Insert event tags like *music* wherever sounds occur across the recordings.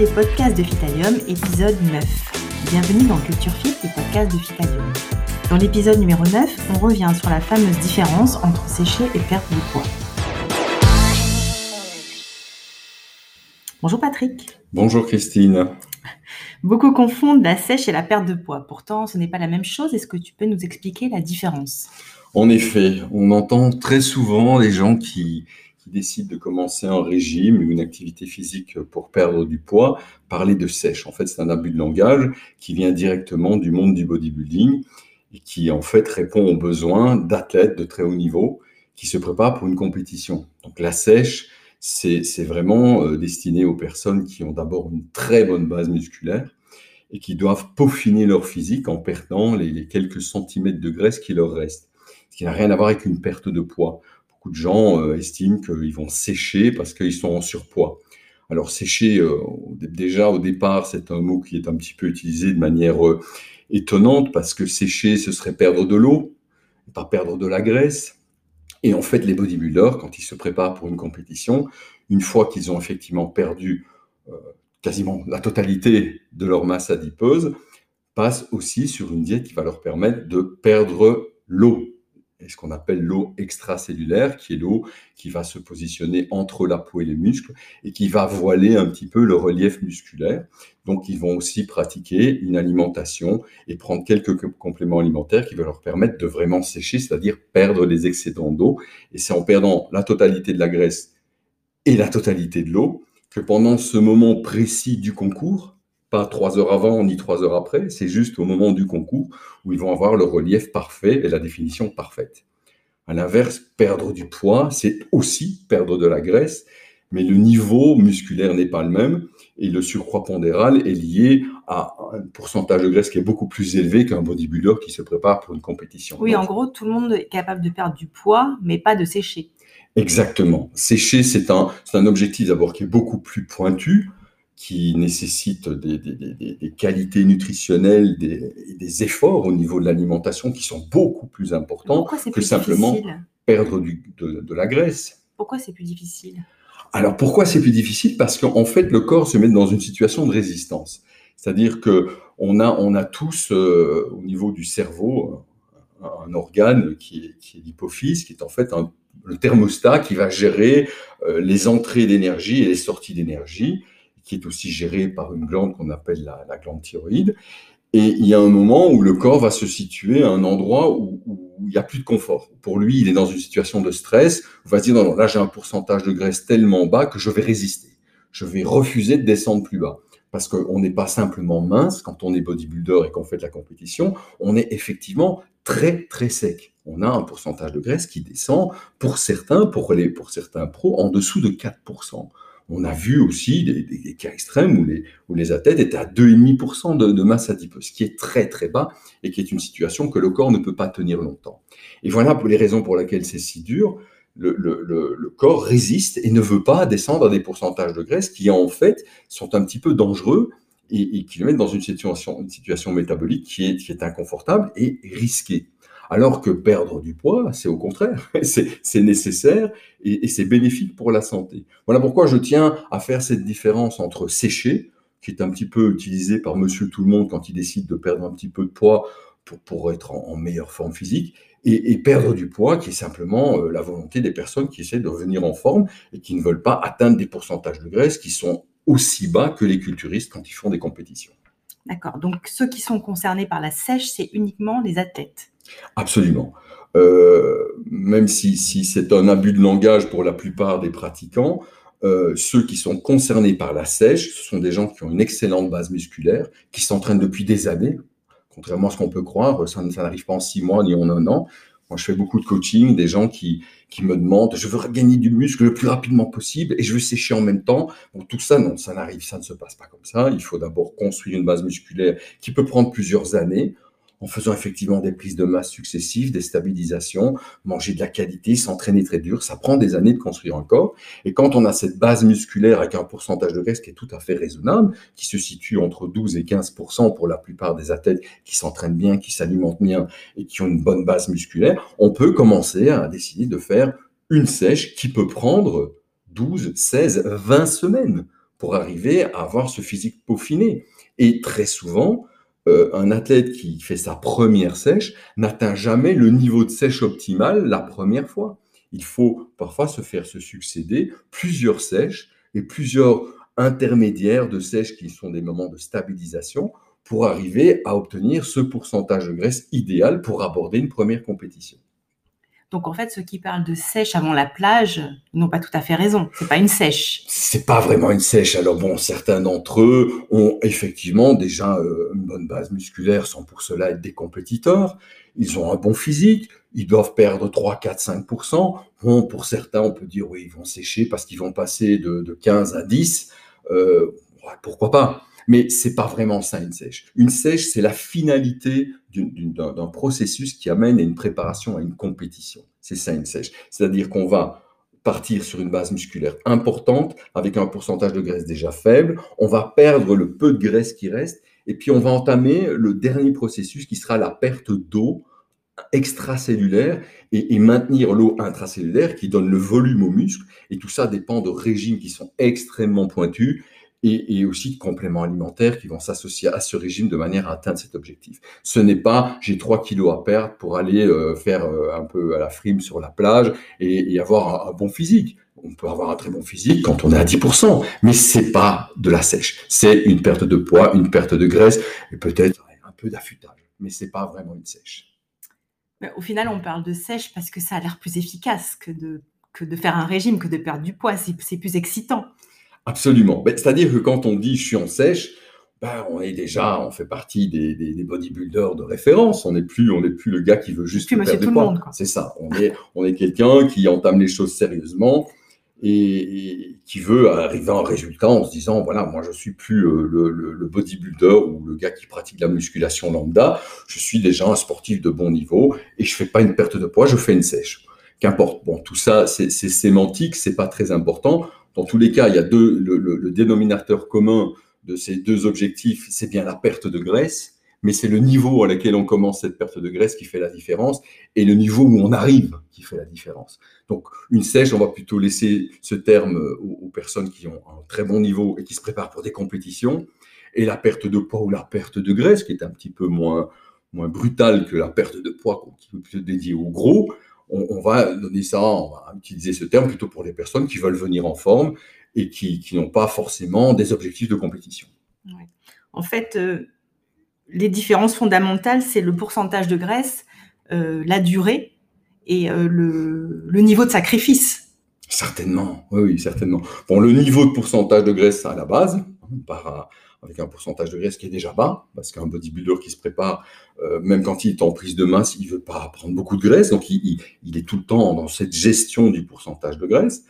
Les podcasts de Fitalium, épisode 9. Bienvenue dans Culture Fit, les podcasts de Fitalium. Dans l'épisode numéro 9, on revient sur la fameuse différence entre sécher et perdre du poids. Bonjour Patrick. Bonjour Christine. Beaucoup confondent la sèche et la perte de poids. Pourtant, ce n'est pas la même chose. Est-ce que tu peux nous expliquer la différence? En effet, on entend très souvent les gens qui, qui décident de commencer un régime ou une activité physique pour perdre du poids parler de sèche. En fait, c'est un abus de langage qui vient directement du monde du bodybuilding et qui en fait répond aux besoins d'athlètes de très haut niveau qui se préparent pour une compétition. Donc la sèche, c'est vraiment euh, destiné aux personnes qui ont d'abord une très bonne base musculaire et qui doivent peaufiner leur physique en perdant les, les quelques centimètres de graisse qui leur restent. Ce qui n'a rien à voir avec une perte de poids. Beaucoup de gens euh, estiment qu'ils vont sécher parce qu'ils sont en surpoids. Alors sécher, euh, déjà au départ, c'est un mot qui est un petit peu utilisé de manière euh, étonnante parce que sécher, ce serait perdre de l'eau, pas perdre de la graisse. Et en fait, les bodybuilders, quand ils se préparent pour une compétition, une fois qu'ils ont effectivement perdu quasiment la totalité de leur masse adipeuse, passent aussi sur une diète qui va leur permettre de perdre l'eau, et ce qu'on appelle l'eau extracellulaire, qui est l'eau qui va se positionner entre la peau et les muscles et qui va voiler un petit peu le relief musculaire. Donc, ils vont aussi pratiquer une alimentation et prendre quelques compléments alimentaires qui vont leur permettre de vraiment sécher, c'est-à-dire perdre les excédents d'eau. Et c'est en perdant la totalité de la graisse et la totalité de l'eau que pendant ce moment précis du concours, pas trois heures avant ni trois heures après, c'est juste au moment du concours où ils vont avoir le relief parfait et la définition parfaite. À l'inverse, perdre du poids, c'est aussi perdre de la graisse, mais le niveau musculaire n'est pas le même et le surcroît pondéral est lié à un pourcentage de graisse qui est beaucoup plus élevé qu'un bodybuilder qui se prépare pour une compétition. Oui, en gros, tout le monde est capable de perdre du poids, mais pas de sécher. Exactement. Sécher, c'est un, un objectif d'abord qui est beaucoup plus pointu qui nécessite des, des, des, des qualités nutritionnelles, des, efforts au niveau de l'alimentation qui sont beaucoup plus importants que simplement perdre du, de, de, la graisse. Pourquoi c'est plus difficile? Alors pourquoi c'est plus difficile? Parce qu'en fait le corps se met dans une situation de résistance. C'est-à-dire que on a, on a tous euh, au niveau du cerveau un, un organe qui est, qui est l'hypophyse, qui est en fait un, le thermostat qui va gérer euh, les entrées d'énergie et les sorties d'énergie qui est aussi géré par une glande qu'on appelle la, glande thyroïde. Et il y a un moment où le corps va se situer à un endroit où, il n'y a plus de confort. Pour lui, il est dans une situation de stress. Il va se dire, non, non, là, j'ai un pourcentage de graisse tellement bas que je vais résister. Je vais refuser de descendre plus bas. Parce qu'on n'est pas simplement mince quand on est bodybuilder et qu'on fait de la compétition. On est effectivement très, très sec. On a un pourcentage de graisse qui descend, pour certains, pour, les, pour certains pros, en dessous de 4% on a vu aussi des, cas extrêmes où les, où les athlètes étaient à 2,5% de, de masse adipeuse, ce qui est très très bas et qui est une situation que le corps ne peut pas tenir longtemps. Et voilà pour les raisons pour lesquelles c'est si dur. Le, corps résiste et ne veut pas descendre à des pourcentages de graisse qui en fait sont un petit peu dangereux et, qui le mettent dans une situation, une situation métabolique qui est inconfortable et risquée. Alors que perdre du poids, c'est au contraire, *laughs* c'est nécessaire et, c'est bénéfique pour la santé. Voilà pourquoi je tiens à faire cette différence entre sécher, qui est un petit peu utilisé par monsieur tout le monde quand il décide de perdre un petit peu de poids pour, être en, meilleure forme physique, et, perdre du poids, qui est simplement euh, la volonté des personnes qui essaient de revenir en forme et qui ne veulent pas atteindre des pourcentages de graisse qui sont aussi bas que les culturistes quand ils font des compétitions. D'accord. Donc ceux qui sont concernés par la sèche, c'est uniquement les athlètes. Absolument. Euh, même si, c'est un abus de langage pour la plupart des pratiquants, euh, ceux qui sont concernés par la sèche, ce sont des gens qui ont une excellente base musculaire, qui s'entraînent depuis des années. Contrairement à ce qu'on peut croire, ça, n'arrive pas en six mois ni en un an. Moi, je fais beaucoup de coaching, des gens qui, me demandent, je veux regagner du muscle le plus rapidement possible et je veux sécher en même temps. Tout ça, non, ça n'arrive, ça ne se passe pas comme ça. Il faut d'abord construire une base musculaire qui peut prendre plusieurs années en faisant effectivement des prises de masse successives, des stabilisations, manger de la qualité, s'entraîner très dur. Ça prend des années de construire un corps. Et quand on a cette base musculaire avec un pourcentage de graisse qui est tout à fait raisonnable, qui se situe entre 12 et 15 pour la plupart des athlètes qui s'entraînent bien, qui s'alimentent bien et qui ont une bonne base musculaire, on peut commencer à décider de faire une sèche qui peut prendre 12, 16, 20 semaines pour arriver à avoir ce physique peaufiné. Et très souvent, euh, un athlète qui fait sa première sèche n'atteint jamais le niveau de sèche optimal la première fois. Il faut parfois se faire se succéder plusieurs sèches et plusieurs intermédiaires de sèche qui sont des moments de stabilisation pour arriver à obtenir ce pourcentage de graisse idéal pour aborder une première compétition. Donc en fait, ceux qui parlent de sèche avant la plage n'ont pas tout à fait raison. C'est pas une sèche. C'est pas vraiment une sèche. Alors bon, certains d'entre eux ont effectivement déjà euh, une bonne base musculaire sans pour cela être des compétiteurs. Ils ont un bon physique. Ils doivent perdre 3, 4, 5% Bon, pour certains, on peut dire oui, ils vont sécher parce qu'ils vont passer de, de 15 à 10. Euh, pourquoi pas? Mais c'est pas vraiment ça une sèche. Une sèche, c'est la finalité d'un processus qui amène à une préparation à une compétition. C'est ça une sèche. C'est-à-dire qu'on va partir sur une base musculaire importante avec un pourcentage de graisse déjà faible, on va perdre le peu de graisse qui reste et puis on va entamer le dernier processus qui sera la perte d'eau extracellulaire et, et, maintenir l'eau intracellulaire qui donne le volume au muscle. Et tout ça dépend de régimes qui sont extrêmement pointus et, aussi de compléments alimentaires qui vont s'associer à ce régime de manière à atteindre cet objectif. Ce n'est pas j'ai 3 kilos à perdre pour aller euh, faire euh, un peu à la frime sur la plage et, avoir un, bon physique. On peut avoir un très bon physique quand on est à 10%, mais c'est pas de la sèche. C'est une perte de poids, une perte de graisse et peut-être un peu d'affûtage, mais c'est pas vraiment une sèche. au final, on parle de sèche parce que ça a l'air plus efficace que de, que de faire un régime, que de perdre du poids. C'est plus excitant. Absolument. C'est-à-dire que quand on dit je suis en sèche, ben, on est déjà, on fait partie des, bodybuilders de référence. On n'est plus, on n'est plus le gars qui veut juste perdre du poids. C'est ça. On est, on est quelqu'un qui entame les choses sérieusement et, qui veut arriver à un résultat en se disant voilà, moi je suis plus euh, le, bodybuilder ou le gars qui pratique la musculation lambda. Je suis déjà un sportif de bon niveau et je fais pas une perte de poids, je fais une sèche. Qu'importe. Bon, tout ça, c'est sémantique, c'est pas très important. Dans tous les cas, il y a deux, le, dénominateur commun de ces deux objectifs, c'est bien la perte de graisse, mais c'est le niveau à laquelle on commence cette perte de graisse qui fait la différence et le niveau où on arrive qui fait la différence. Donc, une sèche, on va plutôt laisser ce terme aux, personnes qui ont un très bon niveau et qui se préparent pour des compétitions. Et la perte de poids ou la perte de graisse, qui est un petit peu moins, moins brutale que la perte de poids, qui est plutôt dédiée au gros, on, va donner ça, on va utiliser ce terme plutôt pour les personnes qui veulent venir en forme et qui, n'ont pas forcément des objectifs de compétition. En fait, euh, les différences fondamentales, c'est le pourcentage de graisse, euh, la durée et euh, le, niveau de sacrifice. Certainement, oui, certainement. Bon, le niveau de pourcentage de graisse à la base, par, avec un pourcentage de graisse qui est déjà bas, parce qu'un bodybuilder qui se prépare, euh, même quand il est en prise de masse, il veut pas prendre beaucoup de graisse, donc il, est tout le temps dans cette gestion du pourcentage de graisse.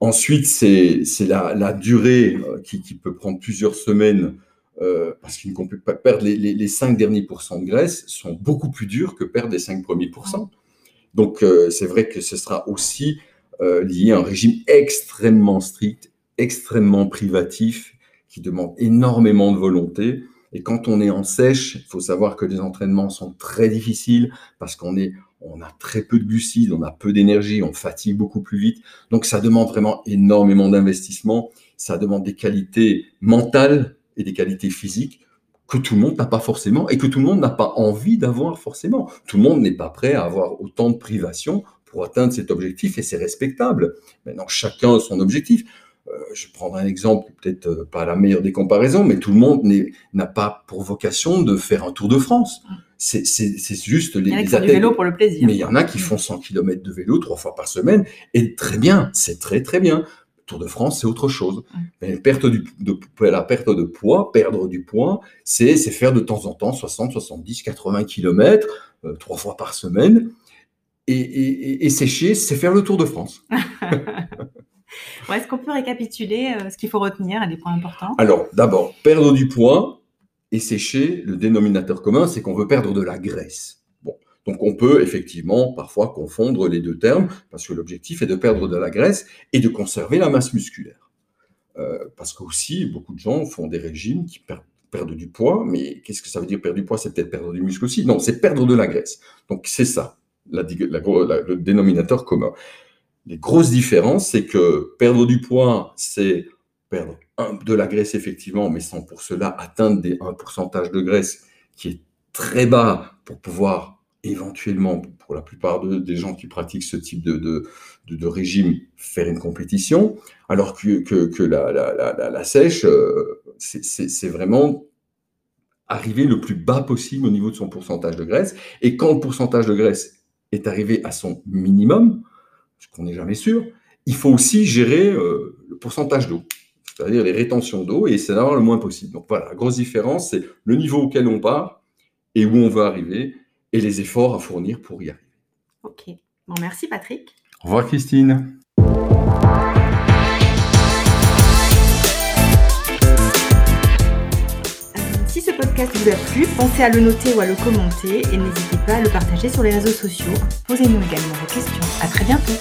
Ensuite, c'est la, durée euh, qui, peut prendre plusieurs semaines, euh, parce qu'il ne peut pas perdre les, les, 5 derniers pourcents de graisse sont beaucoup plus durs que perdre les 5 premiers pourcents. Donc, c'est vrai que ce sera aussi lié à un régime extrêmement strict, extrêmement privatif qui demande énormément de volonté. Et quand on est en sèche, il faut savoir que les entraînements sont très difficiles parce qu'on est, on a très peu de glucides, on a peu d'énergie, on fatigue beaucoup plus vite. Donc ça demande vraiment énormément d'investissement. Ça demande des qualités mentales et des qualités physiques que tout le monde n'a pas forcément et que tout le monde n'a pas envie d'avoir forcément. Tout le monde n'est pas prêt à avoir autant de privations pour atteindre cet objectif et c'est respectable. Maintenant, chacun a son objectif. Euh, je prends un exemple, peut-être euh, pas la meilleure des comparaisons, mais tout le monde n'a pas pour vocation de faire un Tour de France. C'est juste les, il y en a qui font du vélo pour le plaisir. Mais il y en a qui font 100 km de vélo trois fois par semaine, et très bien, c'est très très bien. Tour de France, c'est autre chose. Mais perte de, la perte de poids, perdre du poids, c'est faire de temps en temps 60, 70, 80 km trois fois par semaine. Et, et sécher, c'est faire le Tour de France. *laughs* Est-ce qu'on peut récapituler euh, ce qu'il faut retenir, les points importants? Alors, d'abord, perdre du poids et sécher, le dénominateur commun, c'est qu'on veut perdre de la graisse. Bon, donc on peut effectivement parfois confondre les deux termes, parce que l'objectif est de perdre de la graisse et de conserver la masse musculaire. Euh, parce que aussi, beaucoup de gens font des régimes qui perdent du poids, mais qu'est-ce que ça veut dire perdre du poids C'est peut-être perdre du muscle aussi? Non, c'est perdre de la graisse. Donc c'est ça, le dénominateur commun. Les grosses différences, c'est que perdre du poids, c'est perdre de la graisse effectivement, mais sans pour cela atteindre des, un pourcentage de graisse qui est très bas pour pouvoir éventuellement, pour la plupart des gens qui pratiquent ce type de, de, régime, faire une compétition, alors que, que, la, la, sèche, euh, c'est vraiment arriver le plus bas possible au niveau de son pourcentage de graisse. Et quand le pourcentage de graisse est arrivé à son minimum, ce qu'on n'est jamais sûr, il faut aussi gérer euh, le pourcentage d'eau, c'est-à-dire les rétentions d'eau, et c'est d'avoir le moins possible. Donc voilà, la grosse différence, c'est le niveau auquel on part et où on veut arriver, et les efforts à fournir pour y arriver. Ok. Bon, merci Patrick. Au revoir Christine. Podcast vous a plu, pensez à le noter ou à le commenter et n'hésitez pas à le partager sur les réseaux sociaux. Posez-nous également vos questions. À très bientôt.